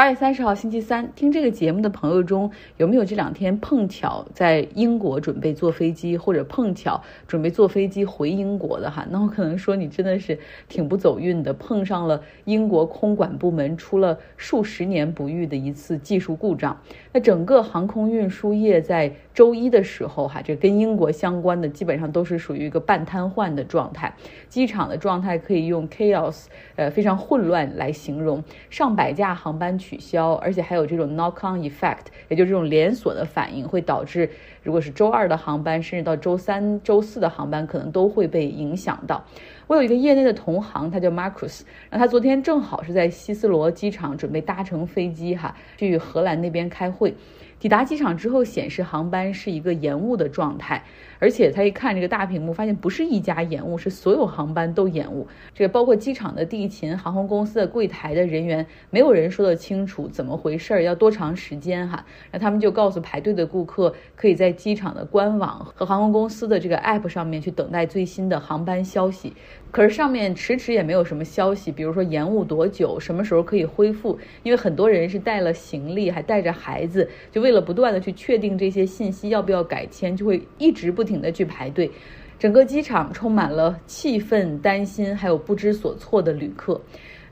八月三十号星期三，听这个节目的朋友中有没有这两天碰巧在英国准备坐飞机，或者碰巧准备坐飞机回英国的哈？那我可能说你真的是挺不走运的，碰上了英国空管部门出了数十年不遇的一次技术故障。那整个航空运输业在周一的时候哈，这跟英国相关的基本上都是属于一个半瘫痪的状态，机场的状态可以用 chaos，呃，非常混乱来形容，上百架航班取消，而且还有这种 knock on effect，也就是这种连锁的反应，会导致如果是周二的航班，甚至到周三、周四的航班，可能都会被影响到。我有一个业内的同行，他叫 Marcus，然后他昨天正好是在希斯罗机场准备搭乘飞机哈，去荷兰那边开会。抵达机场之后，显示航班是一个延误的状态，而且他一看这个大屏幕，发现不是一家延误，是所有航班都延误。这个包括机场的地勤、航空公司的柜台的人员，没有人说得清楚怎么回事儿，要多长时间哈？那他们就告诉排队的顾客，可以在机场的官网和航空公司的这个 app 上面去等待最新的航班消息。可是上面迟迟也没有什么消息，比如说延误多久，什么时候可以恢复？因为很多人是带了行李，还带着孩子，就为了不断的去确定这些信息要不要改签，就会一直不停的去排队。整个机场充满了气愤、担心，还有不知所措的旅客。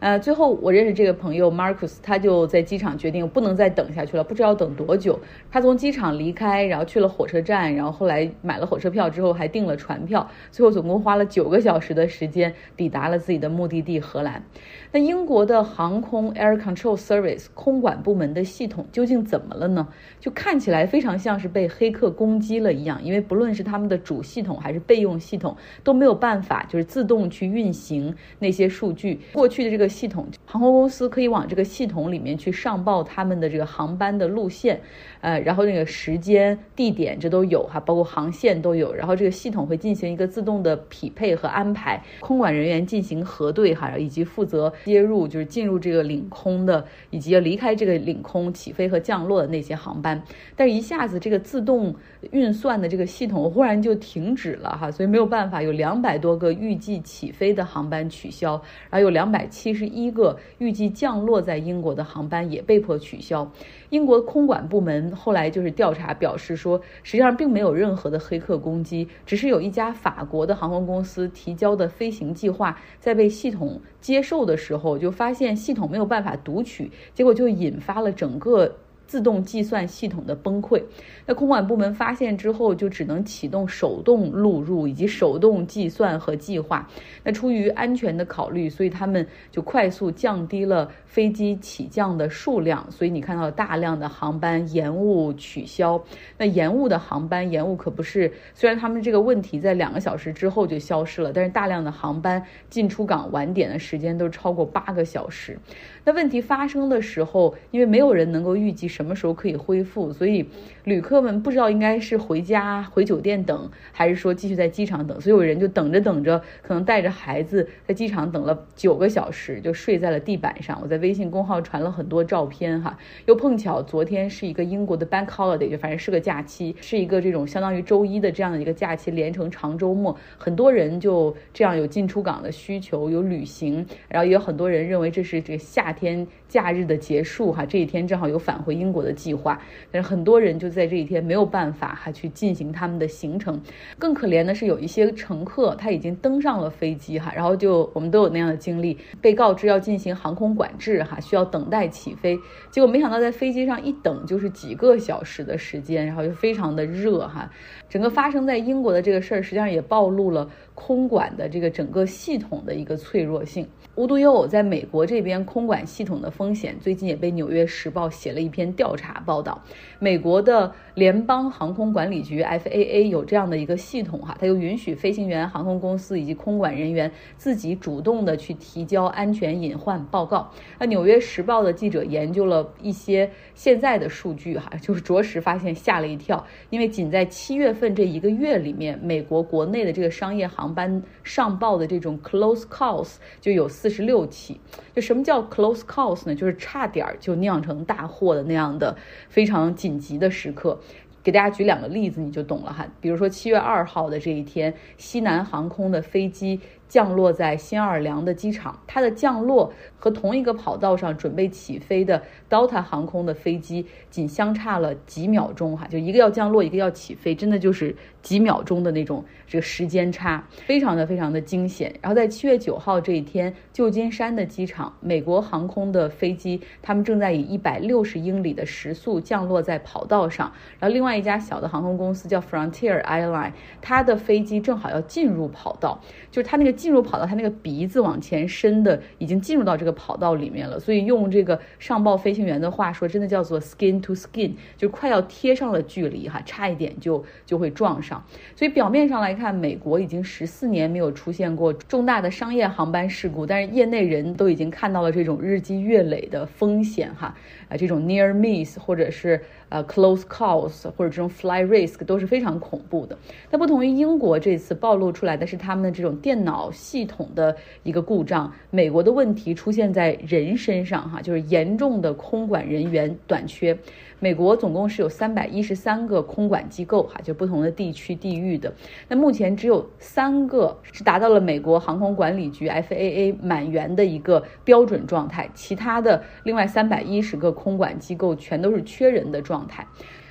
呃，最后我认识这个朋友 Marcus，他就在机场决定不能再等下去了，不知道等多久。他从机场离开，然后去了火车站，然后后来买了火车票之后还订了船票，最后总共花了九个小时的时间抵达了自己的目的地荷兰。那英国的航空 Air Control Service 空管部门的系统究竟怎么了呢？就看起来非常像是被黑客攻击了一样，因为不论是他们的主系统还是备用系统都没有办法就是自动去运行那些数据。过去的这个。系统航空公司可以往这个系统里面去上报他们的这个航班的路线，呃，然后那个时间、地点这都有哈，包括航线都有，然后这个系统会进行一个自动的匹配和安排，空管人员进行核对哈，以及负责接入就是进入这个领空的，以及要离开这个领空起飞和降落的那些航班，但是一下子这个自动运算的这个系统忽然就停止了哈，所以没有办法，有两百多个预计起飞的航班取消，然后有两百七十。一个预计降落在英国的航班也被迫取消。英国空管部门后来就是调查表示说，实际上并没有任何的黑客攻击，只是有一家法国的航空公司提交的飞行计划在被系统接受的时候，就发现系统没有办法读取，结果就引发了整个。自动计算系统的崩溃，那空管部门发现之后，就只能启动手动录入以及手动计算和计划。那出于安全的考虑，所以他们就快速降低了飞机起降的数量。所以你看到大量的航班延误取消。那延误的航班延误可不是，虽然他们这个问题在两个小时之后就消失了，但是大量的航班进出港晚点的时间都超过八个小时。那问题发生的时候，因为没有人能够预计。什么时候可以恢复？所以旅客们不知道应该是回家回酒店等，还是说继续在机场等。所以有人就等着等着，可能带着孩子在机场等了九个小时，就睡在了地板上。我在微信公号传了很多照片哈。又碰巧昨天是一个英国的 Bank Holiday，就反正是个假期，是一个这种相当于周一的这样的一个假期，连成长周末，很多人就这样有进出港的需求，有旅行，然后也有很多人认为这是这个夏天假日的结束哈。这一天正好有返回英。英国的计划，但是很多人就在这一天没有办法哈去进行他们的行程。更可怜的是，有一些乘客他已经登上了飞机哈，然后就我们都有那样的经历，被告知要进行航空管制哈，需要等待起飞。结果没想到在飞机上一等就是几个小时的时间，然后就非常的热哈。整个发生在英国的这个事儿，实际上也暴露了空管的这个整个系统的一个脆弱性。无独有偶，在美国这边空管系统的风险，最近也被《纽约时报》写了一篇调查报道。美国的联邦航空管理局 FAA 有这样的一个系统哈，它就允许飞行员、航空公司以及空管人员自己主动的去提交安全隐患报告。那《纽约时报》的记者研究了一些现在的数据哈，就是着实发现吓了一跳，因为仅在七月份这一个月里面，美国国内的这个商业航班上报的这种 close calls 就有四。四十六起，就什么叫 close calls 呢？就是差点就酿成大祸的那样的非常紧急的时刻。给大家举两个例子，你就懂了哈。比如说七月二号的这一天，西南航空的飞机降落在新奥尔良的机场，它的降落和同一个跑道上准备起飞的 Delta 航空的飞机仅相差了几秒钟，哈，就一个要降落，一个要起飞，真的就是几秒钟的那种这个时间差，非常的非常的惊险。然后在七月九号这一天，旧金山的机场，美国航空的飞机，他们正在以一百六十英里的时速降落在跑道上，然后另外一家小的航空公司叫 Frontier Airline，它的飞机正好要进入跑道，就是它那个。进入跑道，它那个鼻子往前伸的已经进入到这个跑道里面了，所以用这个上报飞行员的话说，真的叫做 skin to skin，就快要贴上了距离哈，差一点就就会撞上。所以表面上来看，美国已经十四年没有出现过重大的商业航班事故，但是业内人都已经看到了这种日积月累的风险哈，啊，这种 near miss 或者是。呃，close calls 或者这种 fly risk 都是非常恐怖的。那不同于英国这次暴露出来的是他们的这种电脑系统的一个故障，美国的问题出现在人身上哈，就是严重的空管人员短缺。美国总共是有三百一十三个空管机构哈，就不同的地区地域的。那目前只有三个是达到了美国航空管理局 FAA 满员的一个标准状态，其他的另外三百一十个空管机构全都是缺人的状态。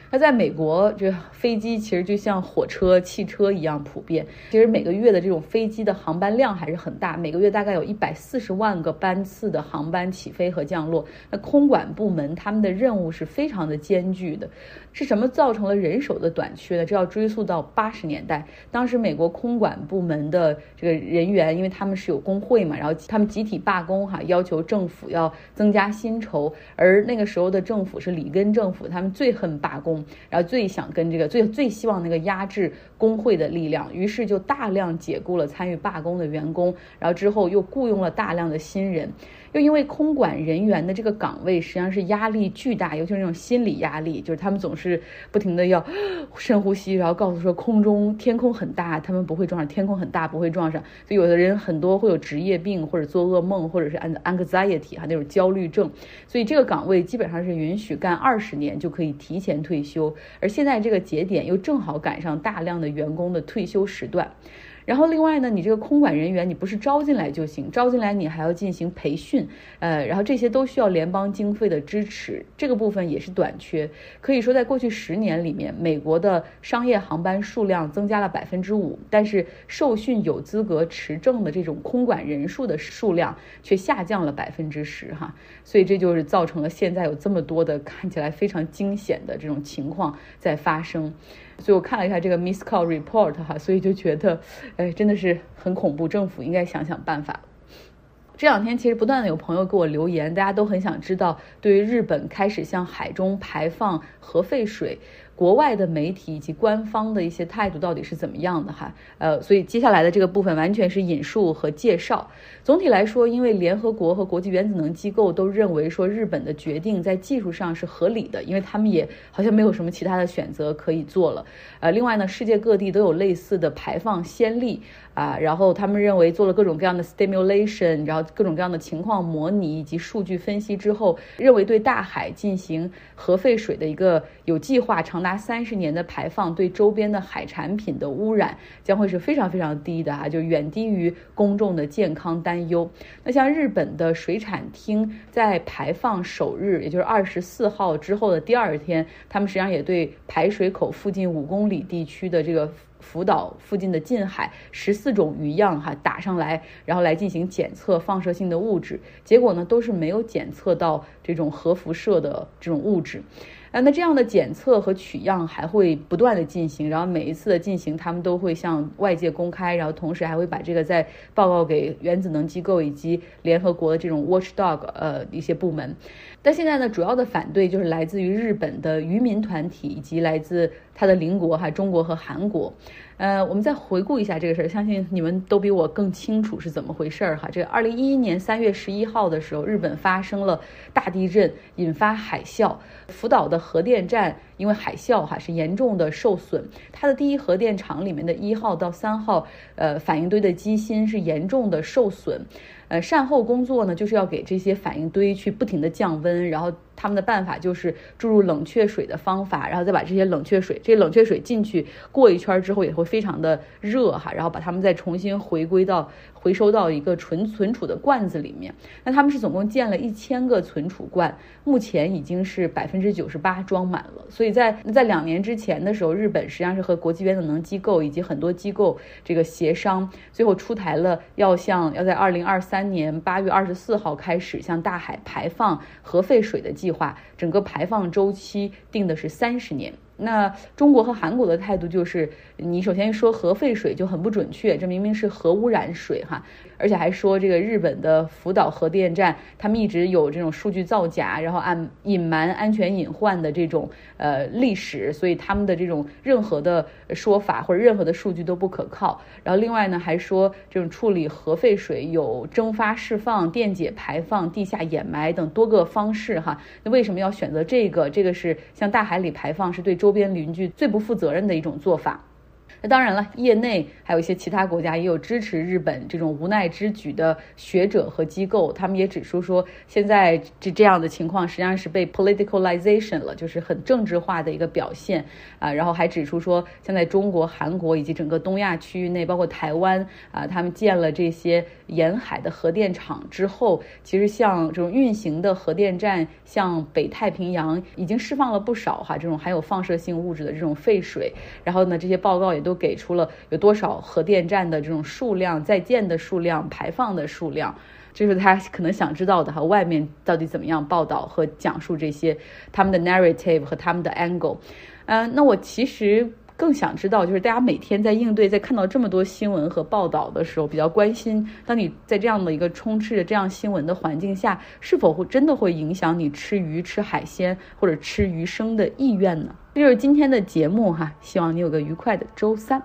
那在美国，这飞机其实就像火车、汽车一样普遍。其实每个月的这种飞机的航班量还是很大，每个月大概有一百四十万个班次的航班起飞和降落。那空管部门他们的任务是非常的艰巨的。是什么造成了人手的短缺呢？这要追溯到八十年代，当时美国空管部门的这个人员，因为他们是有工会嘛，然后他们集体罢工，哈，要求政府要增加薪酬。而那个时候的政府是里根政府，他们最恨罢工。然后最想跟这个最最希望那个压制工会的力量，于是就大量解雇了参与罢工的员工，然后之后又雇佣了大量的新人。又因为空管人员的这个岗位实际上是压力巨大，尤其是那种心理压力，就是他们总是不停的要 深呼吸，然后告诉说空中天空很大，他们不会撞上，天空很大不会撞上。所以有的人很多会有职业病，或者做噩梦，或者是 anxiety 哈那种焦虑症。所以这个岗位基本上是允许干二十年就可以提前退休，而现在这个节点又正好赶上大量的员工的退休时段。然后另外呢，你这个空管人员，你不是招进来就行，招进来你还要进行培训，呃，然后这些都需要联邦经费的支持，这个部分也是短缺。可以说，在过去十年里面，美国的商业航班数量增加了百分之五，但是受训有资格持证的这种空管人数的数量却下降了百分之十，哈，所以这就是造成了现在有这么多的看起来非常惊险的这种情况在发生。所以我看了一下这个 miss call report 哈，所以就觉得，哎，真的是很恐怖，政府应该想想办法。这两天其实不断的有朋友给我留言，大家都很想知道，对于日本开始向海中排放核废水。国外的媒体以及官方的一些态度到底是怎么样的哈？呃，所以接下来的这个部分完全是引述和介绍。总体来说，因为联合国和国际原子能机构都认为说日本的决定在技术上是合理的，因为他们也好像没有什么其他的选择可以做了。呃，另外呢，世界各地都有类似的排放先例啊，然后他们认为做了各种各样的 stimulation，然后各种各样的情况模拟以及数据分析之后，认为对大海进行核废水的一个有计划长达。三十年的排放对周边的海产品的污染将会是非常非常低的啊，就远低于公众的健康担忧。那像日本的水产厅在排放首日，也就是二十四号之后的第二天，他们实际上也对排水口附近五公里地区的这个福岛附近的近海十四种鱼样哈打上来，然后来进行检测放射性的物质，结果呢都是没有检测到这种核辐射的这种物质。啊，那这样的检测和取样还会不断的进行，然后每一次的进行，他们都会向外界公开，然后同时还会把这个再报告给原子能机构以及联合国的这种 watchdog 呃一些部门。但现在呢，主要的反对就是来自于日本的渔民团体以及来自它的邻国哈中国和韩国。呃，我们再回顾一下这个事儿，相信你们都比我更清楚是怎么回事儿哈。这个二零一一年三月十一号的时候，日本发生了大地震，引发海啸，福岛的核电站因为海啸哈是严重的受损，它的第一核电厂里面的一号到三号呃反应堆的机芯是严重的受损。呃，善后工作呢，就是要给这些反应堆去不停的降温，然后他们的办法就是注入冷却水的方法，然后再把这些冷却水，这冷却水进去过一圈之后也会非常的热哈，然后把它们再重新回归到回收到一个存存储的罐子里面。那他们是总共建了一千个存储罐，目前已经是百分之九十八装满了。所以在在两年之前的时候，日本实际上是和国际原子能机构以及很多机构这个协商，最后出台了要向要在二零二三年八月二十四号开始向大海排放核废水的计计划，整个排放周期定的是三十年。那中国和韩国的态度就是，你首先说核废水就很不准确，这明明是核污染水哈，而且还说这个日本的福岛核电站，他们一直有这种数据造假，然后按隐瞒安全隐患的这种呃历史，所以他们的这种任何的说法或者任何的数据都不可靠。然后另外呢，还说这种处理核废水有蒸发释放、电解排放、地下掩埋等多个方式哈。那为什么要选择这个？这个是向大海里排放，是对中周边邻居最不负责任的一种做法。那当然了，业内还有一些其他国家也有支持日本这种无奈之举的学者和机构，他们也指出说，现在这这样的情况实际上是被 politicalization 了，就是很政治化的一个表现啊。然后还指出说，现在中国、韩国以及整个东亚区域内，包括台湾啊，他们建了这些沿海的核电厂之后，其实像这种运行的核电站，像北太平洋已经释放了不少哈这种含有放射性物质的这种废水。然后呢，这些报告也。都给出了有多少核电站的这种数量、在建的数量、排放的数量，这是他可能想知道的哈。外面到底怎么样报道和讲述这些他们的 narrative 和他们的 angle？嗯，那我其实更想知道，就是大家每天在应对、在看到这么多新闻和报道的时候，比较关心，当你在这样的一个充斥着这样新闻的环境下，是否会真的会影响你吃鱼、吃海鲜或者吃鱼生的意愿呢？这就是今天的节目哈，希望你有个愉快的周三。